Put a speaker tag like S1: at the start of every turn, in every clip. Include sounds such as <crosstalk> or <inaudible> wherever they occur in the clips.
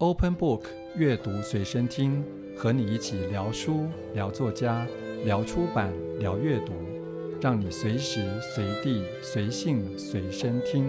S1: Open Book 阅读随身听，和你一起聊书、聊作家、聊出版、聊阅读，让你随时随地、随性随身听。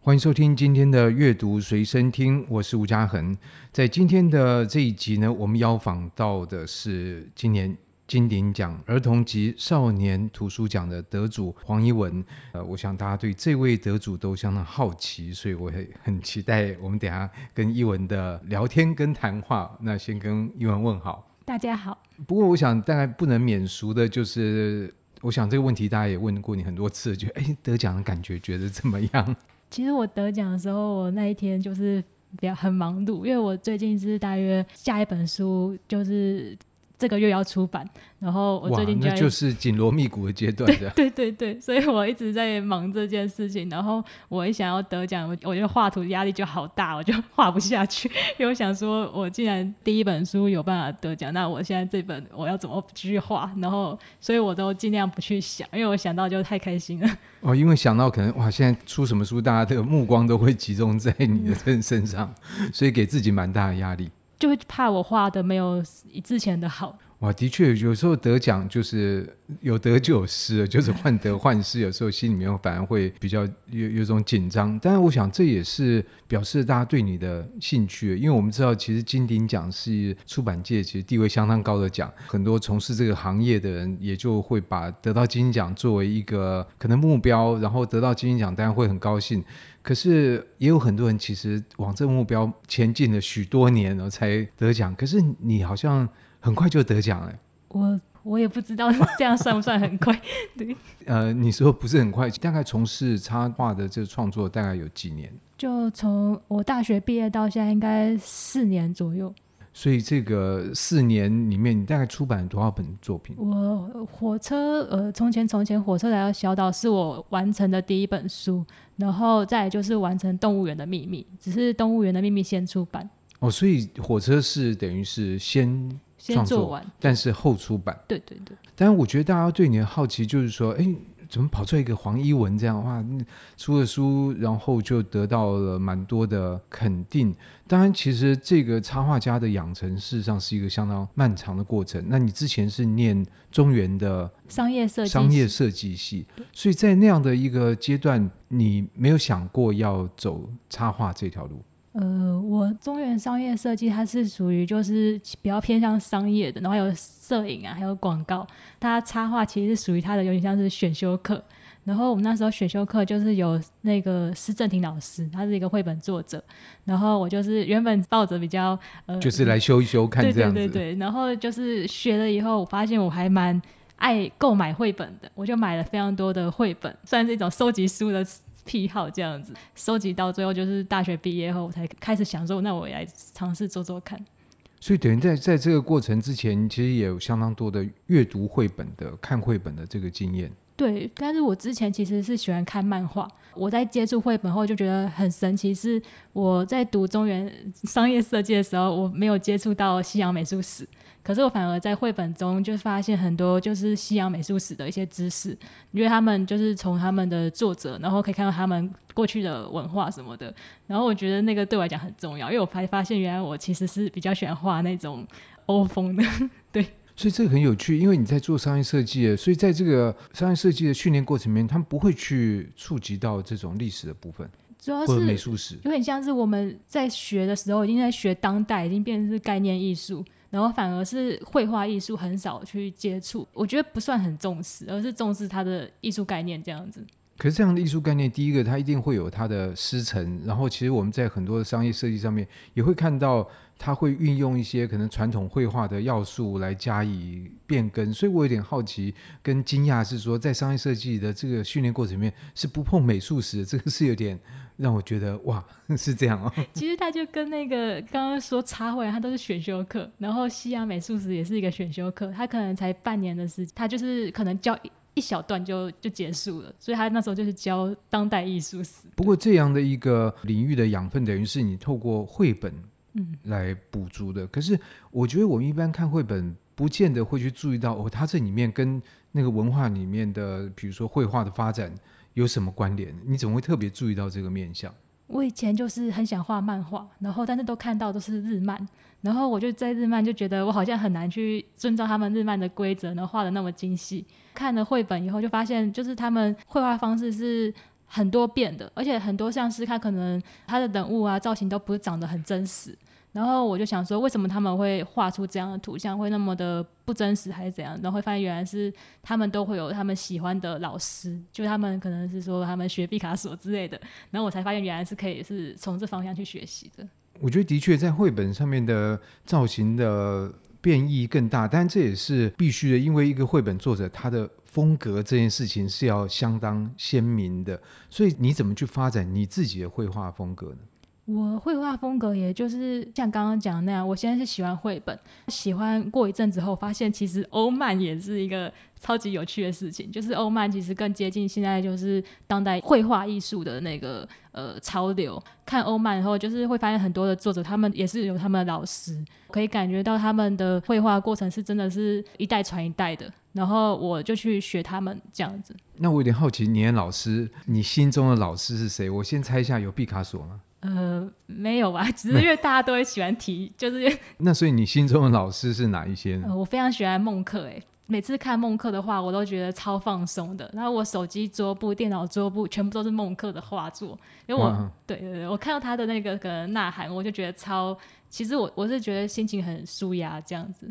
S2: 欢迎收听今天的阅读随身听，我是吴家恒。在今天的这一集呢，我们邀访到的是今年金鼎奖儿童及少年图书奖的得主黄一文。呃，我想大家对这位得主都相当好奇，所以我也很期待我们等下跟一文的聊天跟谈话。那先跟一文问好，
S3: 大家好。
S2: 不过我想大概不能免俗的就是，我想这个问题大家也问过你很多次，就哎得奖的感觉觉得怎么样？<laughs>
S3: 其实我得奖的时候，我那一天就是比较很忙碌，因为我最近是大约下一本书就是。这个月要出版，然后我最近就，
S2: 就是紧锣密鼓的阶段，
S3: 对对对对，所以我一直在忙这件事情。然后我一想要得奖，我我觉得画图压力就好大，我就画不下去。<laughs> 因为我想说，我既然第一本书有办法得奖，那我现在这本我要怎么继续画？然后，所以我都尽量不去想，因为我想到就太开心了。
S2: 哦，因为想到可能哇，现在出什么书，大家的目光都会集中在你的身身上，嗯、所以给自己蛮大的压力。
S3: 就会怕我画的没有之前的好。
S2: 哇，的确，有时候得奖就是有得就有失，就是患得患失，有时候心里面反而会比较有有种紧张。但是我想这也是表示大家对你的兴趣，因为我们知道其实金鼎奖是出版界其实地位相当高的奖，很多从事这个行业的人也就会把得到金鼎奖作为一个可能目标，然后得到金鼎奖当然会很高兴。可是也有很多人其实往这个目标前进了许多年了才得奖，可是你好像。很快就得奖了，
S3: 我我也不知道这样算不算很快。<laughs> 对，
S2: 呃，你说不是很快，大概从事插画的这个创作大概有几年？
S3: 就从我大学毕业到现在，应该四年左右。
S2: 所以这个四年里面，你大概出版了多少本作品？
S3: 我火车，呃，从前从前火车来到小岛是我完成的第一本书，然后再来就是完成动物园的秘密，只是动物园的秘密先出版。
S2: 哦，所以火车是等于是先。
S3: 先做完，
S2: 但是后出版。
S3: 对对对。
S2: 但是我觉得大家对你的好奇就是说，哎，怎么跑出来一个黄一文这样的话？出了书，然后就得到了蛮多的肯定。当然，其实这个插画家的养成，事实上是一个相当漫长的过程。那你之前是念中原的
S3: 商业设计
S2: 商业设计系，所以在那样的一个阶段，你没有想过要走插画这条路。
S3: 呃，我中原商业设计，它是属于就是比较偏向商业的，然后还有摄影啊，还有广告。它插画其实是属于它的，有点像是选修课。然后我们那时候选修课就是有那个施正廷老师，他是一个绘本作者。然后我就是原本抱着比较呃，
S2: 就是来修一修看这样子。
S3: 对对对对。然后就是学了以后，我发现我还蛮爱购买绘本的，我就买了非常多的绘本，算是一种收集书的。癖好这样子收集到最后，就是大学毕业后我才开始想说，那我也来尝试做做看。
S2: 所以等于在在这个过程之前，其实也有相当多的阅读绘本的、看绘本的这个经验。
S3: 对，但是我之前其实是喜欢看漫画。我在接触绘本后就觉得很神奇，是我在读中原商业设计的时候，我没有接触到西洋美术史。可是我反而在绘本中就发现很多就是西洋美术史的一些知识，因为他们就是从他们的作者，然后可以看到他们过去的文化什么的。然后我觉得那个对我来讲很重要，因为我发发现原来我其实是比较喜欢画那种欧风的，<laughs> 对。
S2: 所以这个很有趣，因为你在做商业设计，所以在这个商业设计的训练过程里面，他们不会去触及到这种历史的部分，
S3: 主要是
S2: 美术史，
S3: 有点像是我们在学的时候已经在学当代，已经变成是概念艺术。然后反而是绘画艺术很少去接触，我觉得不算很重视，而是重视它的艺术概念这样子。
S2: 可是这样的艺术概念，第一个它一定会有它的师承，然后其实我们在很多的商业设计上面也会看到。他会运用一些可能传统绘画的要素来加以变更，所以我有点好奇跟惊讶，是说在商业设计的这个训练过程里面是不碰美术史的，这个是有点让我觉得哇，<laughs> 是这样哦。<laughs>
S3: 其实他就跟那个刚刚说插画，他都是选修课，然后西洋美术史也是一个选修课，他可能才半年的时间，他就是可能教一一小段就就结束了，所以他那时候就是教当代艺术史。
S2: 不过这样的一个领域的养分，等于是你透过绘本。嗯，来补足的。可是我觉得我们一般看绘本，不见得会去注意到哦，它这里面跟那个文化里面的，比如说绘画的发展有什么关联？你怎么会特别注意到这个面相？
S3: 我以前就是很想画漫画，然后但是都看到都是日漫，然后我就在日漫就觉得我好像很难去遵照他们日漫的规则，然后画得那么精细。看了绘本以后，就发现就是他们绘画方式是很多变的，而且很多像是他可能他的人物啊造型都不是长得很真实。然后我就想说，为什么他们会画出这样的图像，会那么的不真实，还是怎样？然后会发现原来是他们都会有他们喜欢的老师，就他们可能是说他们学毕卡索之类的。然后我才发现原来是可以是从这方向去学习的。
S2: 我觉得的确在绘本上面的造型的变异更大，但这也是必须的，因为一个绘本作者他的风格这件事情是要相当鲜明的。所以你怎么去发展你自己的绘画风格呢？
S3: 我绘画风格也就是像刚刚讲的那样，我现在是喜欢绘本，喜欢过一阵子后发现，其实欧漫也是一个超级有趣的事情。就是欧漫其实更接近现在就是当代绘画艺术的那个呃潮流。看欧漫以后，就是会发现很多的作者，他们也是有他们的老师，可以感觉到他们的绘画过程是真的是一代传一代的。然后我就去学他们这样子。
S2: 那我有点好奇，你的老师，你心中的老师是谁？我先猜一下，有毕卡索吗？
S3: 呃，没有吧，<laughs> 只是因为大家都会喜欢提，就是。<laughs>
S2: 那所以你心中的老师是哪一些呢？
S3: 呃，我非常喜欢孟克，哎，每次看孟克的话，我都觉得超放松的。然后我手机桌布、电脑桌布全部都是孟克的画作，因为我，对对对，我看到他的那个可能呐喊，我就觉得超，其实我我是觉得心情很舒压这样子。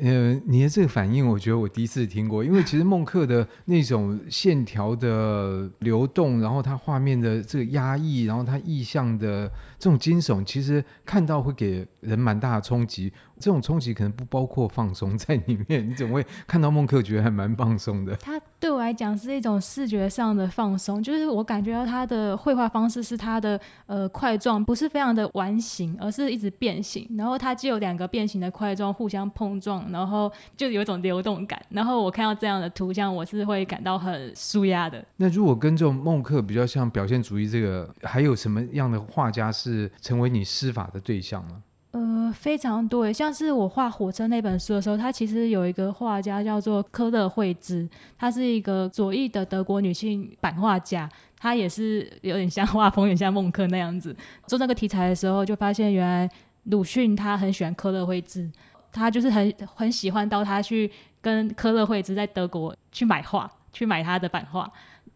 S2: 呃，你的这个反应，我觉得我第一次听过，因为其实孟克的 <laughs> 那种线条的流动，然后他画面的这个压抑，然后他意象的这种惊悚，其实看到会给人蛮大的冲击。这种冲击可能不包括放松在里面，你怎么会看到孟克觉得还蛮放松的？<laughs>
S3: 他对我来讲是一种视觉上的放松，就是我感觉到他的绘画方式是他的呃块状不是非常的完形，而是一直变形，然后它既有两个变形的块状互相碰撞，然后就有一种流动感。然后我看到这样的图像，我是会感到很舒压的。
S2: 那如果跟这种孟克比较像表现主义，这个还有什么样的画家是成为你施法的对象吗？
S3: 呃，非常多，像是我画火车那本书的时候，他其实有一个画家叫做科勒惠兹，她是一个左翼的德国女性版画家，她也是有点像画风，有点像孟克那样子。做那个题材的时候，就发现原来鲁迅他很喜欢科勒惠兹，他就是很很喜欢到他去跟科勒惠兹在德国去买画，去买他的版画。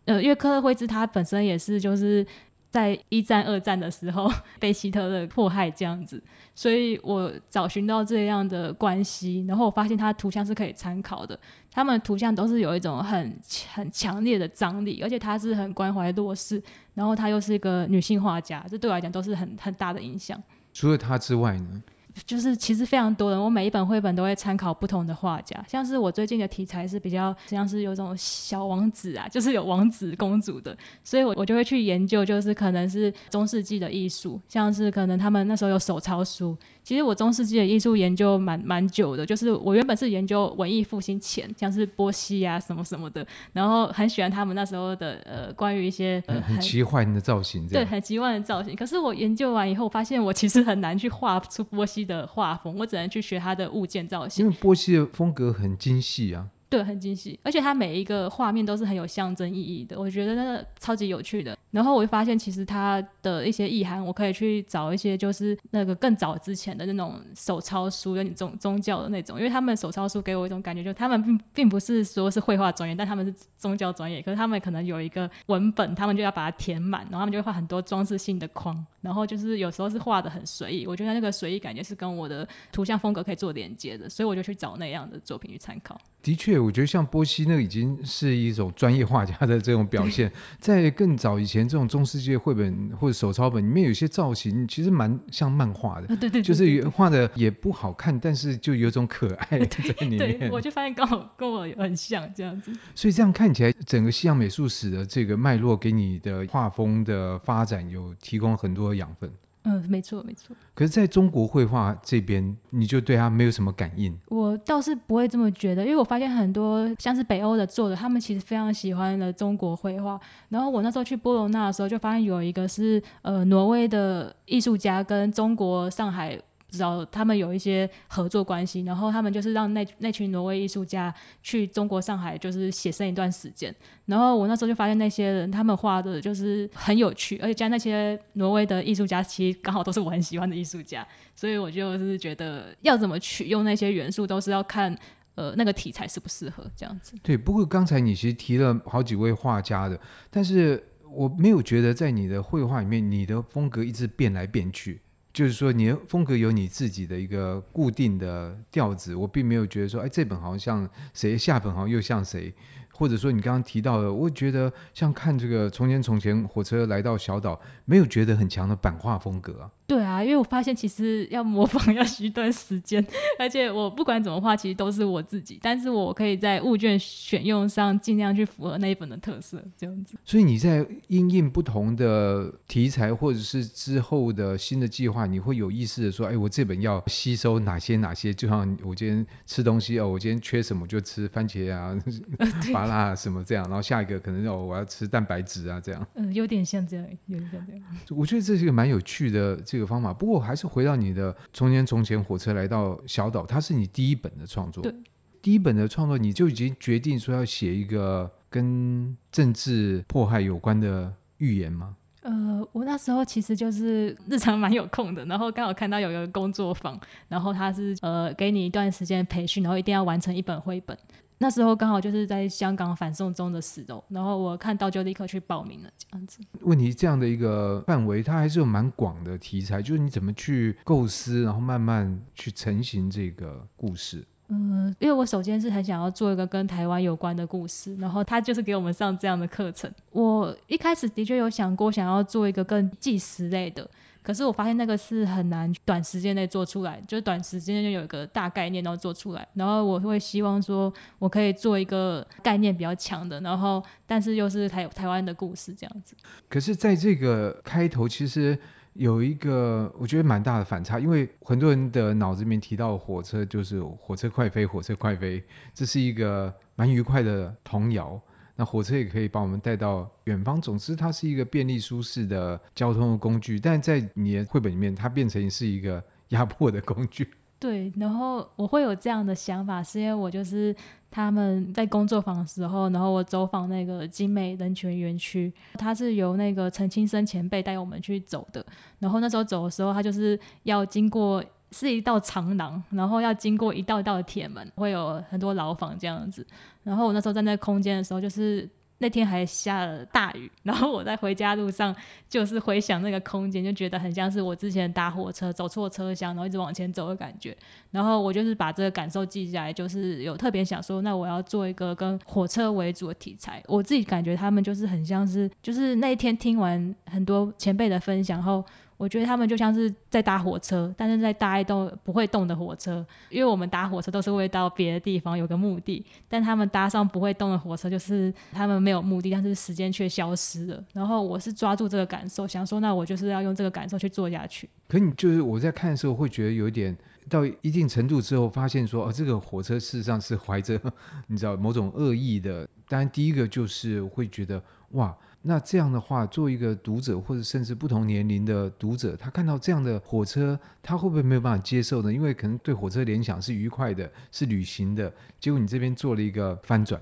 S3: 呃，因为科勒惠兹他本身也是就是。在一战、二战的时候 <laughs> 被希特勒迫害这样子，所以我找寻到这样的关系，然后我发现他图像是可以参考的。他们图像都是有一种很很强烈的张力，而且他是很关怀弱势，然后他又是一个女性画家，这对我来讲都是很很大的影响。
S2: 除了他之外呢？
S3: 就是其实非常多人，我每一本绘本都会参考不同的画家，像是我最近的题材是比较像是有种小王子啊，就是有王子公主的，所以我我就会去研究，就是可能是中世纪的艺术，像是可能他们那时候有手抄书。其实我中世纪的艺术研究蛮蛮久的，就是我原本是研究文艺复兴前，像是波西啊什么什么的，然后很喜欢他们那时候的呃关于一些、呃、
S2: 很奇幻的造型，
S3: 对，很奇幻的造型。可是我研究完以后，发现我其实很难去画出波西的画风，我只能去学他的物件造型。
S2: 因为波西的风格很精细啊。
S3: 对，很精细，而且它每一个画面都是很有象征意义的，我觉得那个超级有趣的。然后我就发现，其实它的一些意涵，我可以去找一些就是那个更早之前的那种手抄书，有点宗宗教的那种，因为他们手抄书给我一种感觉，就他们并并不是说是绘画专业，但他们是宗教专业，可是他们可能有一个文本，他们就要把它填满，然后他们就会画很多装饰性的框，然后就是有时候是画的很随意，我觉得那个随意感觉是跟我的图像风格可以做连接的，所以我就去找那样的作品去参考。
S2: 的确，我觉得像波西那个已经是一种专业画家的这种表现。在更早以前，这种中世纪绘本或者手抄本里面，有些造型其实蛮像漫画的。
S3: 对对对，
S2: 就是画的也不好看，但是就有种可爱在里面。
S3: 对，我就发现刚好跟我很像这样子。
S2: 所以这样看起来，整个西洋美术史的这个脉络，给你的画风的发展有提供很多养分。
S3: 嗯，没错没错。
S2: 可是在中国绘画这边，你就对他没有什么感应？
S3: 我倒是不会这么觉得，因为我发现很多像是北欧的作者，他们其实非常喜欢的中国绘画。然后我那时候去波罗那的时候，就发现有一个是呃挪威的艺术家跟中国上海知道他们有一些合作关系，然后他们就是让那那群挪威艺术家去中国上海就是写生一段时间，然后我那时候就发现那些人他们画的就是很有趣，而且加那些挪威的艺术家其实刚好都是我很喜欢的艺术家，所以我就是觉得要怎么取用那些元素都是要看呃那个题材适不适合这样子。
S2: 对，不过刚才你其实提了好几位画家的，但是我没有觉得在你的绘画里面你的风格一直变来变去。就是说，你的风格有你自己的一个固定的调子，我并没有觉得说，哎，这本好像像谁，下本好像又像谁。或者说你刚刚提到的，我觉得像看这个从前从前火车来到小岛，没有觉得很强的版画风格啊。
S3: 对啊，因为我发现其实要模仿要需一段时间，而且我不管怎么画，其实都是我自己，但是我可以在物件选用上尽量去符合那一本的特色，这样子。
S2: 所以你在因应不同的题材，或者是之后的新的计划，你会有意识的说，哎，我这本要吸收哪些哪些？就像我今天吃东西哦，我今天缺什么就吃番茄啊。<laughs> 啊，什么这样？然后下一个可能哦，我要吃蛋白质啊，这样。
S3: 嗯，有点像这样，有点像这样。
S2: 我觉得这是一个蛮有趣的这个方法。不过还是回到你的从前从前火车来到小岛，它是你第一本的创作。
S3: 对，
S2: 第一本的创作你就已经决定说要写一个跟政治迫害有关的寓言吗？
S3: 呃，我那时候其实就是日常蛮有空的，然后刚好看到有一个工作坊，然后他是呃给你一段时间培训，然后一定要完成一本绘本。那时候刚好就是在香港反送中的时候，然后我看到就立刻去报名了，这样子。
S2: 问题这样的一个范围，它还是有蛮广的题材，就是你怎么去构思，然后慢慢去成型这个故事。
S3: 嗯，因为我首先是很想要做一个跟台湾有关的故事，然后他就是给我们上这样的课程。我一开始的确有想过想要做一个更纪实类的。可是我发现那个是很难短时间内做出来，就是短时间内就有一个大概念，然后做出来。然后我会希望说，我可以做一个概念比较强的，然后但是又是台台湾的故事这样子。
S2: 可是，在这个开头，其实有一个我觉得蛮大的反差，因为很多人的脑子里面提到火车就是火车快飞，火车快飞，这是一个蛮愉快的童谣。那火车也可以把我们带到远方。总之，它是一个便利舒适的交通的工具。但在你的绘本里面，它变成是一个压迫的工具。<laughs>
S3: 对，然后我会有这样的想法，是因为我就是他们在工作坊的时候，然后我走访那个精美人权园区，它是由那个陈清生前辈带我们去走的。然后那时候走的时候，他就是要经过。是一道长廊，然后要经过一道一道铁门，会有很多牢房这样子。然后我那时候在那空间的时候，就是那天还下了大雨，然后我在回家路上就是回想那个空间，就觉得很像是我之前搭火车走错车厢，然后一直往前走的感觉。然后我就是把这个感受记下来，就是有特别想说，那我要做一个跟火车为主的题材。我自己感觉他们就是很像是，就是那一天听完很多前辈的分享后。我觉得他们就像是在搭火车，但是在搭一动不会动的火车，因为我们搭火车都是会到别的地方有个目的，但他们搭上不会动的火车，就是他们没有目的，但是时间却消失了。然后我是抓住这个感受，想说那我就是要用这个感受去做下去。
S2: 可你就是我在看的时候会觉得有一点到一定程度之后，发现说哦，这个火车事实上是怀着 <laughs> 你知道某种恶意的。当然第一个就是会觉得哇。那这样的话，做一个读者，或者甚至不同年龄的读者，他看到这样的火车，他会不会没有办法接受呢？因为可能对火车联想是愉快的，是旅行的。结果你这边做了一个翻转。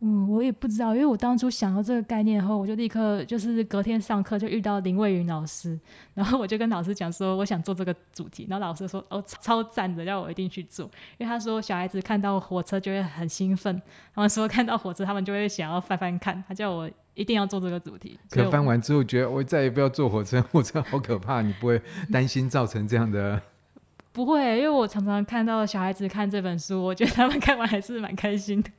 S3: 嗯，我也不知道，因为我当初想到这个概念后，我就立刻就是隔天上课就遇到林蔚云老师，然后我就跟老师讲说，我想做这个主题，然后老师说哦，超赞的，要我一定去做，因为他说小孩子看到火车就会很兴奋，他们说看到火车他们就会想要翻翻看，他叫我。一定要做这个主题。
S2: 可翻完之后，觉得我再也不要坐火车，<laughs> 火车好可怕。你不会担心造成这样的？
S3: 不会，因为我常常看到小孩子看这本书，我觉得他们看完还是蛮开心的。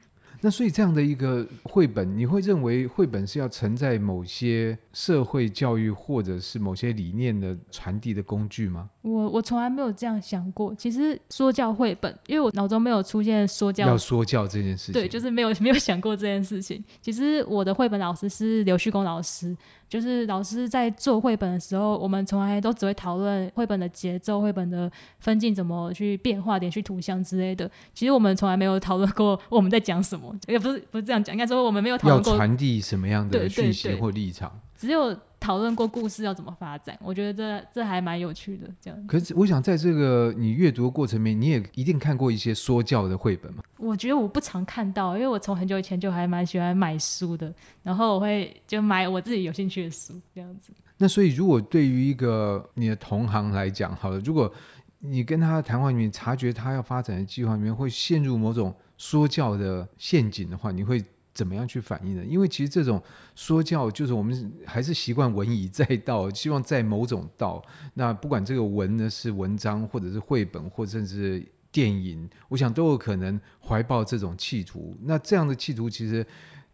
S2: 那所以这样的一个绘本，你会认为绘本是要承载某些社会教育或者是某些理念的传递的工具吗？
S3: 我我从来没有这样想过。其实说教绘本，因为我脑中没有出现说教，
S2: 要说教这件事情，
S3: 对，就是没有 <laughs> 没有想过这件事情。其实我的绘本老师是刘旭公老师。就是老师在做绘本的时候，我们从来都只会讨论绘本的节奏、绘本的分镜怎么去变化、连续图像之类的。其实我们从来没有讨论过我们在讲什么，也不是不是这样讲，应该说我们没有讨论过
S2: 要传递什么样的讯息或立场。
S3: 只有讨论过故事要怎么发展。我觉得这这还蛮有趣的。这样，
S2: 可是我想在这个你阅读的过程里面，你也一定看过一些说教的绘本嘛？
S3: 我觉得我不常看到，因为我从很久以前就还蛮喜欢买书的，然后我会就买我自己有兴趣的书这样子。
S2: 那所以，如果对于一个你的同行来讲，好了，如果你跟他的谈话里面察觉他要发展的计划里面会陷入某种说教的陷阱的话，你会怎么样去反应呢？因为其实这种说教就是我们还是习惯文以载道，希望在某种道。那不管这个文呢是文章，或者是绘本，或者甚至电影，我想都有可能怀抱这种企图。那这样的企图，其实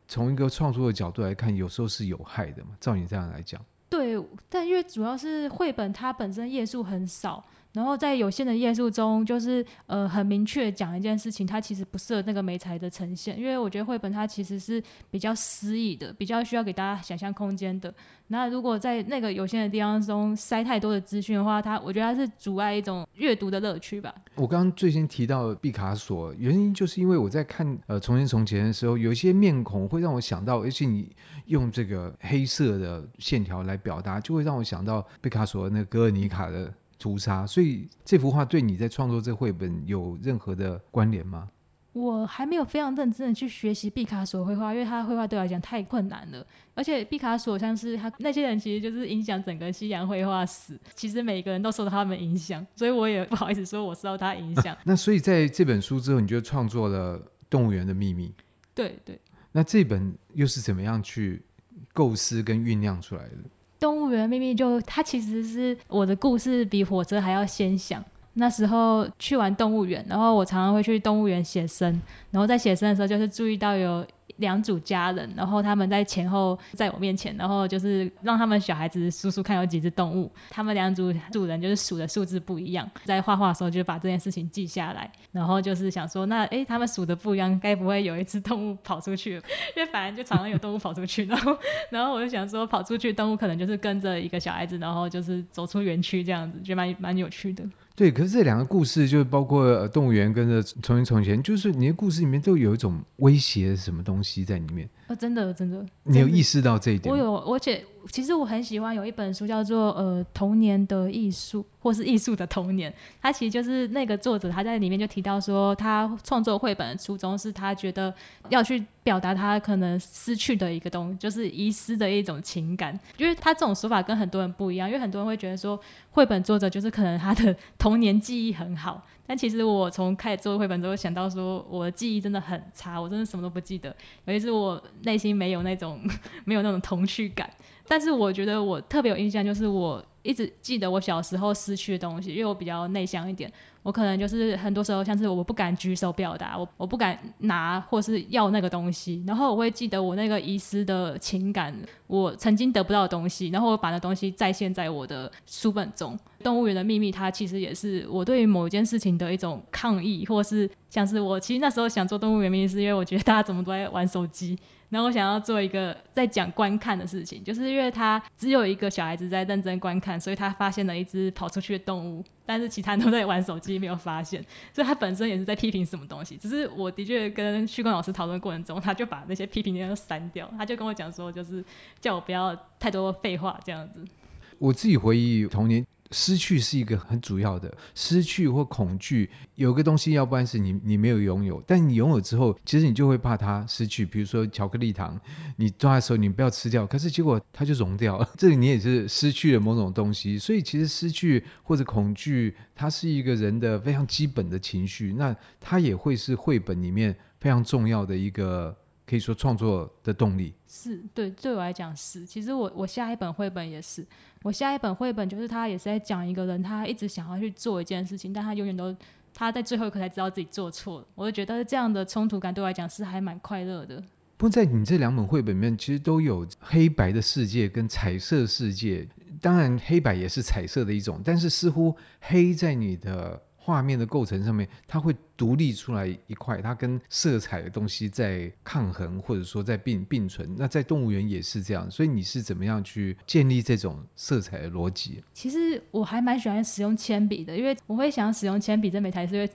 S2: 从一个创作的角度来看，有时候是有害的嘛。照你这样来讲。
S3: 对，但因为主要是绘本，它本身页数很少。然后在有限的页数中，就是呃很明确讲一件事情，它其实不适合那个媒材的呈现，因为我觉得绘本它其实是比较诗意的，比较需要给大家想象空间的。那如果在那个有限的地方中塞太多的资讯的话，它我觉得它是阻碍一种阅读的乐趣吧。
S2: 我刚刚最先提到毕卡索，原因就是因为我在看呃从前从前的时候，有一些面孔会让我想到，而且你用这个黑色的线条来表达，就会让我想到毕卡索那个《格尔尼卡》的。屠杀，所以这幅画对你在创作这绘本有任何的关联吗？
S3: 我还没有非常认真的去学习毕卡索绘画，因为他的绘画对我来讲太困难了。而且毕卡索像是他那些人，其实就是影响整个西洋绘画史。其实每个人都受到他们影响，所以我也不好意思说我受到他影响。
S2: 啊，<laughs> 那所以在这本书之后，你就创作了《动物园的秘密》。
S3: 对对。那
S2: 这本又是怎么样去构思跟酝酿出来的？
S3: 动物园秘密就它其实是我的故事比火车还要先想。那时候去完动物园，然后我常常会去动物园写生，然后在写生的时候就是注意到有。两组家人，然后他们在前后在我面前，然后就是让他们小孩子数数看有几只动物。他们两组主人就是数的数字不一样，在画画的时候就把这件事情记下来，然后就是想说，那诶，他们数的不一样，该不会有一只动物跑出去？因为反正就常常有动物跑出去，然后然后我就想说，跑出去动物可能就是跟着一个小孩子，然后就是走出园区这样子，觉得蛮蛮有趣的。
S2: 对，可是这两个故事就是包括动物园跟着从前从前，就是你的故事里面都有一种威胁什么东西东西在里面。
S3: 哦，真的，真的，
S2: 你有意识到这一点？
S3: 我有，而且其实我很喜欢有一本书叫做《呃童年的艺术》，或是艺术的童年。它其实就是那个作者他在里面就提到说，他创作绘本的初衷是他觉得要去表达他可能失去的一个东西，就是遗失的一种情感。因为他这种说法跟很多人不一样，因为很多人会觉得说，绘本作者就是可能他的童年记忆很好。但其实我从开始做绘本之后，想到说我的记忆真的很差，我真的什么都不记得，尤其是我内心没有那种 <laughs> 没有那种童趣感。但是我觉得我特别有印象，就是我一直记得我小时候失去的东西，因为我比较内向一点。我可能就是很多时候，像是我不敢举手表达，我我不敢拿或是要那个东西，然后我会记得我那个遗失的情感，我曾经得不到的东西，然后我把那东西再现在我的书本中。动物园的秘密，它其实也是我对于某件事情的一种抗议，或是像是我其实那时候想做动物园秘密，是因为我觉得大家怎么都在玩手机。然后我想要做一个在讲观看的事情，就是因为他只有一个小孩子在认真观看，所以他发现了一只跑出去的动物，但是其他人都在玩手机，没有发现，所以他本身也是在批评什么东西。只是我的确跟旭光老师讨论过程中，他就把那些批评那些都删掉，他就跟我讲说，就是叫我不要太多废话这样子。
S2: 我自己回忆童年。失去是一个很主要的，失去或恐惧，有个东西，要不然是你你没有拥有，但你拥有之后，其实你就会怕它失去。比如说巧克力糖，你抓的时候你不要吃掉，可是结果它就融掉了，<laughs> 这里你也是失去了某种东西。所以其实失去或者恐惧，它是一个人的非常基本的情绪，那它也会是绘本里面非常重要的一个。可以说创作的动力
S3: 是对，对我来讲是。其实我我下一本绘本也是，我下一本绘本就是他也是在讲一个人，他一直想要去做一件事情，但他永远都他在最后一刻才知道自己做错了。我就觉得这样的冲突感对我来讲是还蛮快乐的。
S2: 不过在你这两本绘本里面，其实都有黑白的世界跟彩色世界，当然黑白也是彩色的一种，但是似乎黑在你的。画面的构成上面，它会独立出来一块，它跟色彩的东西在抗衡，或者说在并并存。那在动物园也是这样，所以你是怎么样去建立这种色彩的逻辑？
S3: 其实我还蛮喜欢使用铅笔的，因为我会想使用铅笔这美台，是因为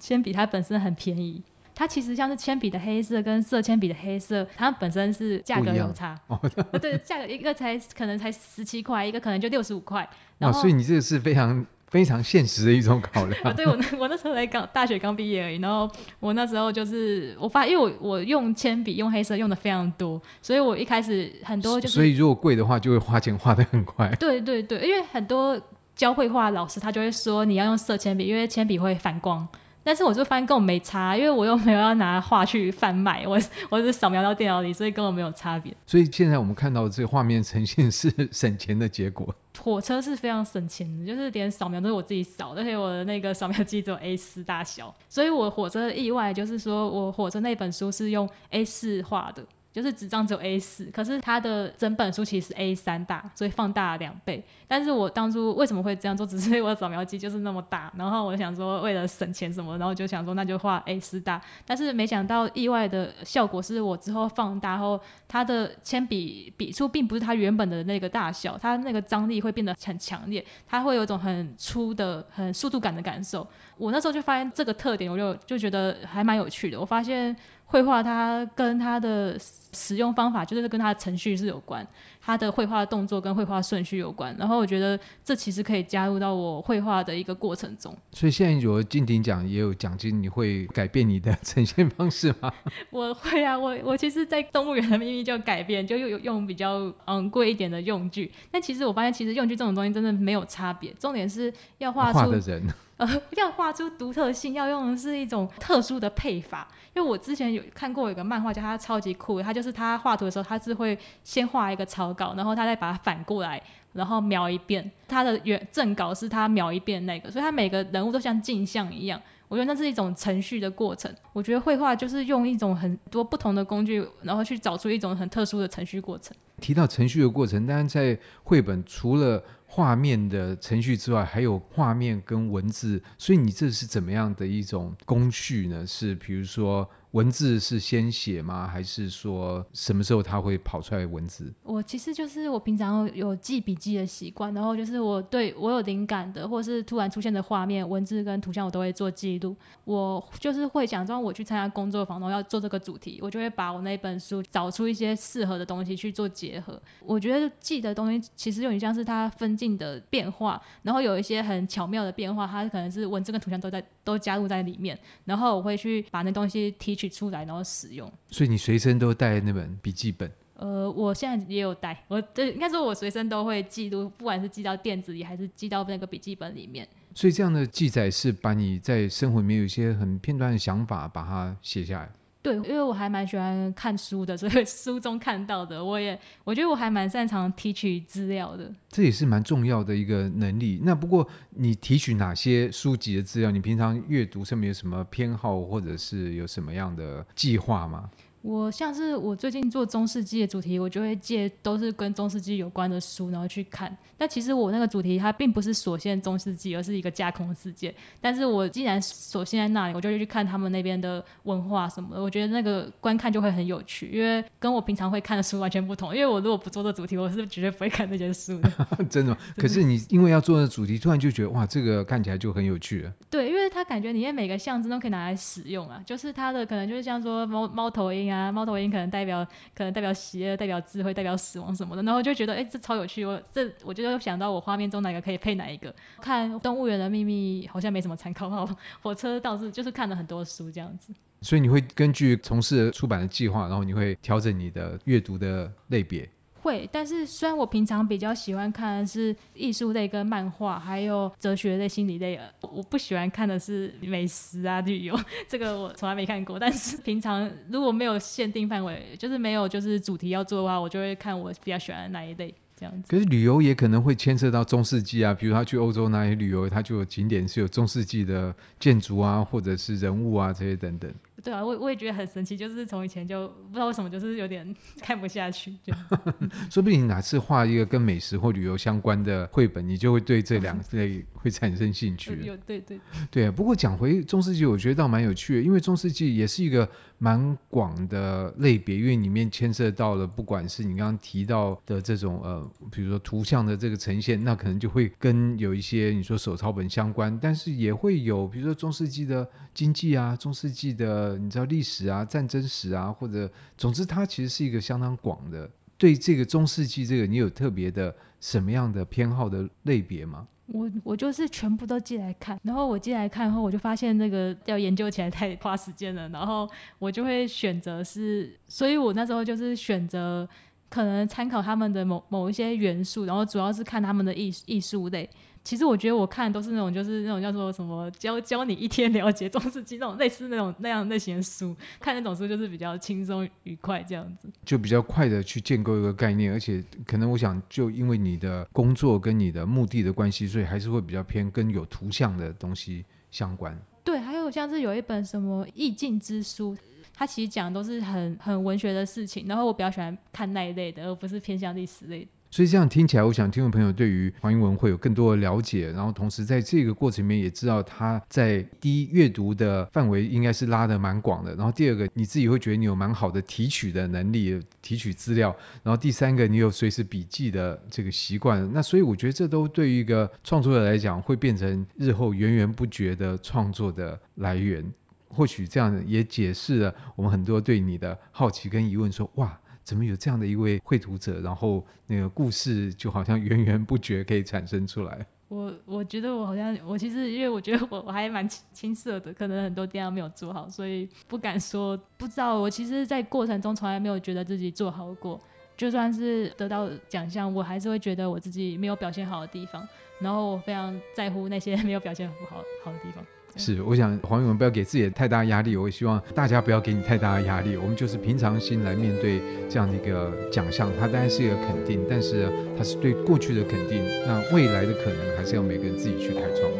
S3: 铅笔它本身很便宜。它其实像是铅笔的黑色跟色铅笔的黑色，它本身是价格有差。哦，<laughs> 对，价格一个才可能才十七块，一个可能就六十五块。
S2: 哦，所以你这个是非常。非常现实的一种考量。
S3: 啊，对我那我那时候才刚大学刚毕业而已，然后我那时候就是我发，因为我我用铅笔用黑色用的非常多，所以我一开始很多就是。
S2: 所以如果贵的话，就会花钱花的很快。
S3: 对对对，因为很多教绘画老师他就会说你要用色铅笔，因为铅笔会反光。但是我就发现跟我没差，因为我又没有要拿画去贩卖，我我只是扫描到电脑里，所以跟我没有差别。
S2: 所以现在我们看到的这个画面呈现是 <laughs> 省钱的结果。
S3: 火车是非常省钱的，就是连扫描都是我自己扫，而且我的那个扫描机只有 A 四大小，所以我火车的意外就是说我火车那本书是用 A 四画的。就是纸张只有 A 四，可是它的整本书其实是 A 三大，所以放大了两倍。但是我当初为什么会这样做？只是因为我扫描机就是那么大，然后我想说为了省钱什么，然后就想说那就画 A 四大。但是没想到意外的效果是我之后放大后，它的铅笔笔触并不是它原本的那个大小，它那个张力会变得很强烈，它会有一种很粗的、很速度感的感受。我那时候就发现这个特点，我就就觉得还蛮有趣的。我发现。绘画它跟它的使用方法，就是跟它的程序是有关，它的绘画动作跟绘画顺序有关。然后我觉得这其实可以加入到我绘画的一个过程中。
S2: 所以现在有金鼎奖也有奖金，你会改变你的呈现方式吗？<laughs>
S3: 我会啊，我我其实，在动物园的秘密就改变，就用用比较昂贵一点的用具。但其实我发现，其实用具这种东西真的没有差别，重点是要画出
S2: 画的人。
S3: 呃，要画出独特性，要用的是一种特殊的配法。因为我之前有看过一个漫画家，他超级酷，他就是他画图的时候，他是会先画一个草稿，然后他再把它反过来，然后描一遍。他的原正稿是他描一遍那个，所以他每个人物都像镜像一样。我觉得那是一种程序的过程。我觉得绘画就是用一种很多不同的工具，然后去找出一种很特殊的程序过程。
S2: 提到程序的过程，当然在绘本除了画面的程序之外，还有画面跟文字，所以你这是怎么样的一种工序呢？是比如说。文字是先写吗？还是说什么时候它会跑出来文字？
S3: 我其实就是我平常有记笔记的习惯，然后就是我对我有灵感的，或是突然出现的画面、文字跟图像，我都会做记录。我就是会假装我去参加工作坊，然后要做这个主题，我就会把我那本书找出一些适合的东西去做结合。我觉得记的东西其实有点像是它分镜的变化，然后有一些很巧妙的变化，它可能是文字跟图像都在都加入在里面，然后我会去把那东西提取出来，然后使用。
S2: 所以你随身都带那本笔记本？
S3: 呃，我现在也有带。我对，应该说，我随身都会记录，不管是记到电子里，还是记到那个笔记本里面。
S2: 所以这样的记载是把你在生活里面有一些很片段的想法，把它写下来。
S3: 对，因为我还蛮喜欢看书的，所以书中看到的，我也我觉得我还蛮擅长提取资料的。
S2: 这也是蛮重要的一个能力。那不过你提取哪些书籍的资料？你平常阅读上面有什么偏好，或者是有什么样的计划吗？
S3: 我像是我最近做中世纪的主题，我就会借都是跟中世纪有关的书，然后去看。但其实我那个主题它并不是所限中世纪，而是一个架空世界。但是我既然所限在那里，我就会去看他们那边的文化什么的。我觉得那个观看就会很有趣，因为跟我平常会看的书完全不同。因为我如果不做这主题，我是绝对不会看那些书的。<laughs>
S2: 真的吗？可是你因为要做的主题，突然就觉得哇，这个看起来就很有趣了。
S3: 对，因为他感觉里面每个象征都可以拿来使用啊，就是它的可能就是像说猫猫头鹰。啊，猫头鹰可能代表，可能代表邪恶，代表智慧，代表死亡什么的，然后就觉得，哎、这超有趣。我这我就想到我画面中哪个可以配哪一个。看《动物园的秘密》好像没什么参考，火车倒是就是看了很多书这样子。
S2: 所以你会根据从事出版的计划，然后你会调整你的阅读的类别。
S3: 会，但是虽然我平常比较喜欢看的是艺术类跟漫画，还有哲学类、心理类，我不喜欢看的是美食啊、旅游，<laughs> 这个我从来没看过。但是平常如果没有限定范围，就是没有就是主题要做的话，我就会看我比较喜欢的那一类这样子。
S2: 可是旅游也可能会牵涉到中世纪啊，比如他去欧洲那里旅游，他就有景点是有中世纪的建筑啊，或者是人物啊这些等等。
S3: 对啊，我我也觉得很神奇，就是从以前就不知道为什么，就是有点 <laughs> 看不下去。就 <laughs>
S2: 说不定你哪次画一个跟美食或旅游相关的绘本，你就会对这两类 <laughs> 会产生兴趣。
S3: 有对对
S2: 对啊。不过讲回中世纪，我觉得倒蛮有趣的，因为中世纪也是一个蛮广的类别，因为里面牵涉到了不管是你刚刚提到的这种呃，比如说图像的这个呈现，那可能就会跟有一些你说手抄本相关，但是也会有比如说中世纪的经济啊，中世纪的你知道历史啊、战争史啊，或者总之它其实是一个相当广的。对这个中世纪这个，你有特别的什么样的偏好的类别吗？
S3: 我我就是全部都寄来看，然后我寄来看后，我就发现那个要研究起来太花时间了，然后我就会选择是，所以我那时候就是选择可能参考他们的某某一些元素，然后主要是看他们的艺艺术类。其实我觉得我看的都是那种，就是那种叫做什么教教你一天了解中世纪那种类似那种那样类型的书，看那种书就是比较轻松愉快这样子，
S2: 就比较快的去建构一个概念，而且可能我想就因为你的工作跟你的目的的关系，所以还是会比较偏跟有图像的东西相关。
S3: 对，还有像是有一本什么意境之书，他其实讲的都是很很文学的事情，然后我比较喜欢看那一类的，而不是偏向历史类。
S2: 所以这样听起来，我想听众朋友对于黄英文会有更多的了解，然后同时在这个过程里面也知道他在第一阅读的范围应该是拉得蛮广的，然后第二个你自己会觉得你有蛮好的提取的能力，提取资料，然后第三个你有随时笔记的这个习惯，那所以我觉得这都对于一个创作者来讲会变成日后源源不绝的创作的来源，或许这样也解释了我们很多对你的好奇跟疑问，说哇。怎么有这样的一位绘图者，然后那个故事就好像源源不绝可以产生出来。
S3: 我我觉得我好像我其实因为我觉得我我还蛮青青涩的，可能很多地方没有做好，所以不敢说。不知道我其实，在过程中从来没有觉得自己做好过，就算是得到奖项，我还是会觉得我自己没有表现好的地方，然后我非常在乎那些 <laughs> 没有表现不好好的地方。
S2: 是，我想黄永文不要给自己太大压力，我也希望大家不要给你太大的压力。我们就是平常心来面对这样的一个奖项，它当然是一个肯定，但是它是对过去的肯定。那未来的可能还是要每个人自己去开创。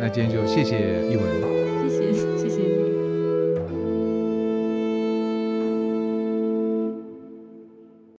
S2: 那今天就谢谢一文。